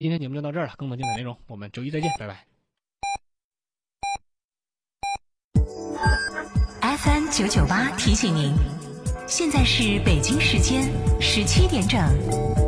今天节目就到这儿了，更多精彩内容我们周一再见，拜拜。FM 九九八提醒您，现在是北京时间十七点整。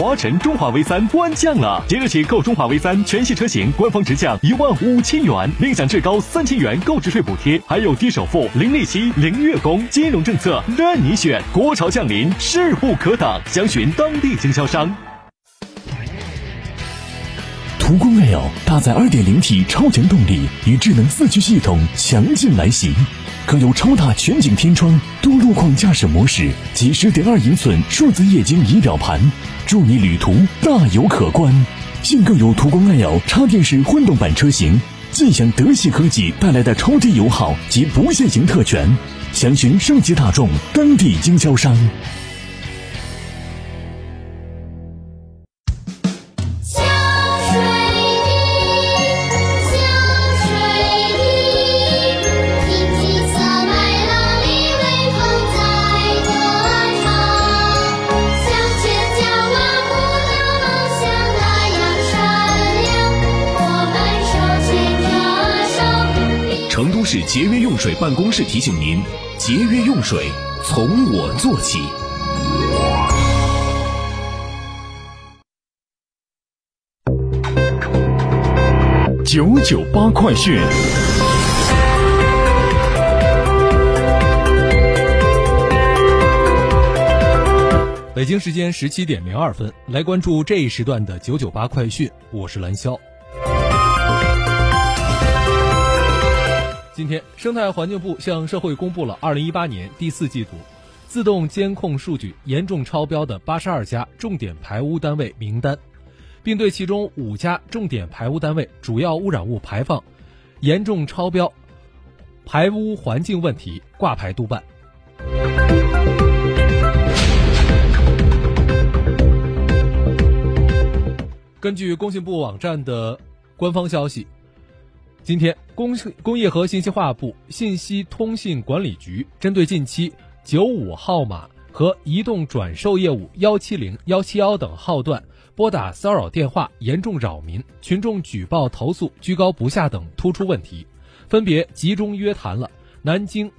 华晨中华 V 三官降了，即日起购中华 V 三全系车型，官方直降一万五千元，另享最高三千元购置税补贴，还有低首付、零利息、零月供，金融政策任你选。国潮降临，势不可挡，详询当地经销商。途观 L 搭载 2.0T 超强动力与智能四驱系统强劲来袭，更有超大全景天窗、多路况驾驶模式及十点二英寸数字液晶仪表盘，助你旅途大有可观。现更有途观 L 插电式混动版车型，尽享德系科技带来的超低油耗及不限行特权。详询升级大众当地经销商。市节约用水办公室提醒您：节约用水从我做起。九九八快讯。北京时间十七点零二分，来关注这一时段的九九八快讯，我是蓝霄。今天，生态环境部向社会公布了二零一八年第四季度自动监控数据严重超标的八十二家重点排污单位名单，并对其中五家重点排污单位主要污染物排放严重超标、排污环境问题挂牌督办。根据工信部网站的官方消息，今天工工业和信息化部信息通信管理局针对近期九五号码和移动转售业务幺七零、幺七幺等号段拨打骚扰电话严重扰民、群众举报投诉居高不下等突出问题，分别集中约谈了南京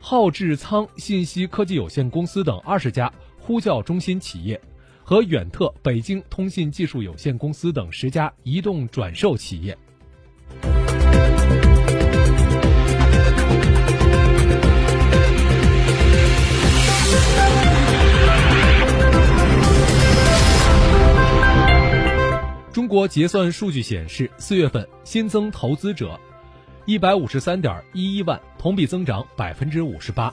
浩智仓信息科技有限公司等二十家呼叫中心企业。和远特北京通信技术有限公司等十家移动转售企业。国结算数据显示，四月份新增投资者一百五十三点一一万，同比增长百分之五十八。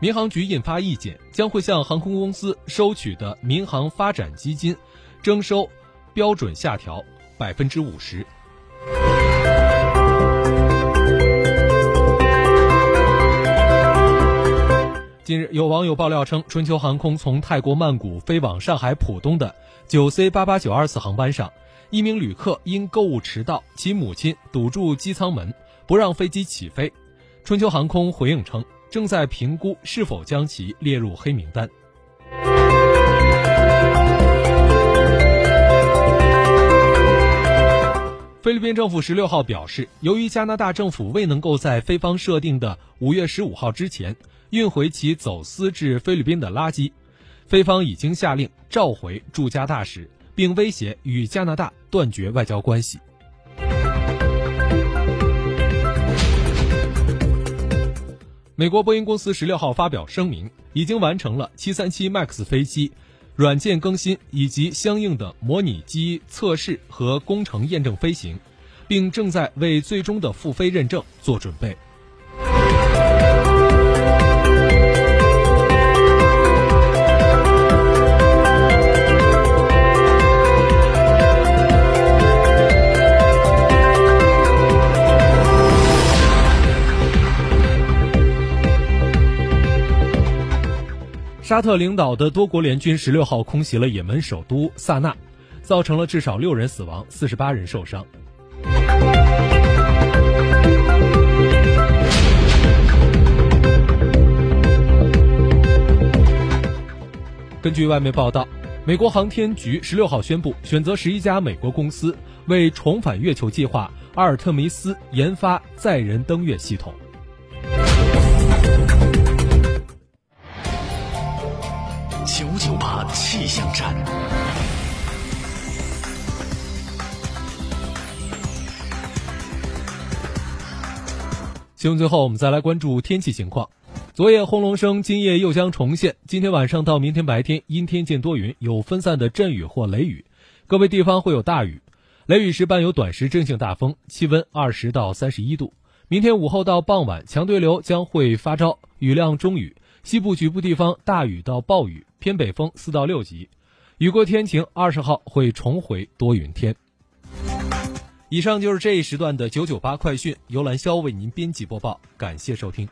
民航局印发意见，将会向航空公司收取的民航发展基金征收标准下调百分之五十。近日，有网友爆料称，春秋航空从泰国曼谷飞往上海浦东的九 C 八八九二次航班上，一名旅客因购物迟到，其母亲堵住机舱门，不让飞机起飞。春秋航空回应称，正在评估是否将其列入黑名单。菲律宾政府十六号表示，由于加拿大政府未能够在菲方设定的五月十五号之前运回其走私至菲律宾的垃圾，菲方已经下令召回驻加大使，并威胁与加拿大断绝外交关系。美国波音公司十六号发表声明，已经完成了737 MAX 飞机软件更新以及相应的模拟机测试和工程验证飞行，并正在为最终的复飞认证做准备。沙特领导的多国联军十六号空袭了也门首都萨那，造成了至少六人死亡、四十八人受伤。根据外媒报道，美国航天局十六号宣布，选择十一家美国公司为重返月球计划阿尔特弥斯研发载人登月系统。气象站。新闻最后，我们再来关注天气情况。昨夜轰隆声，今夜又将重现。今天晚上到明天白天，阴天见多云，有分散的阵雨或雷雨，个别地方会有大雨。雷雨时伴有短时阵性大风，气温二十到三十一度。明天午后到傍晚，强对流将会发招，雨量中雨，西部局部地方大雨到暴雨，偏北风四到六级。雨过天晴，二十号会重回多云天。以上就是这一时段的九九八快讯，由兰肖为您编辑播报，感谢收听。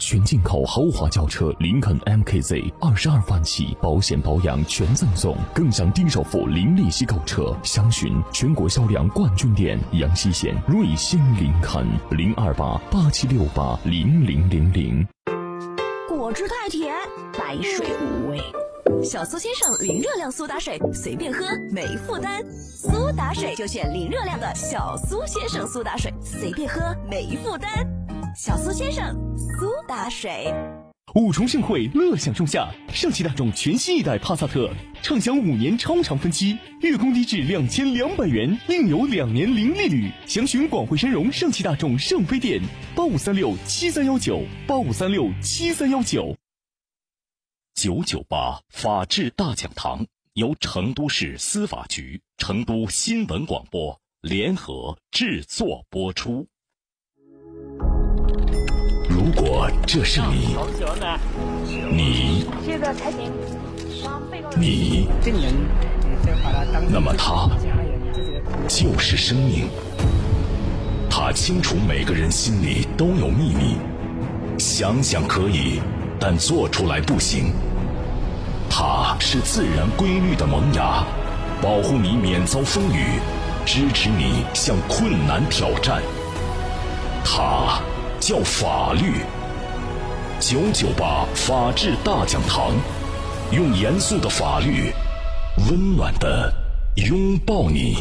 全进口豪华轿车林肯 MKZ 二十二万起，保险保养全赠送，更享低首付、零利息购车。详询全国销量冠军店阳西县瑞星林肯零二八八七六八零零零零。果汁太甜，白水无味。小苏先生零热量苏打水，随便喝没负担。苏打水就选零热量的小苏先生苏打水，随便喝没负担。小苏先生苏打水。五重盛会，乐享仲夏，上汽大众全新一代帕萨特，畅享五年超长分期，月供低至两千两百元，另有两年零利率。详询广汇深融上汽大众上飞店，八五三六七三幺九，八五三六七三幺九。九九八法治大讲堂由成都市司法局、成都新闻广播联合制作播出。如果这是你，你，你，那么他就是生命。他清楚每个人心里都有秘密，想想可以，但做出来不行。它是自然规律的萌芽，保护你免遭风雨，支持你向困难挑战。它叫法律。九九八法治大讲堂，用严肃的法律，温暖的拥抱你。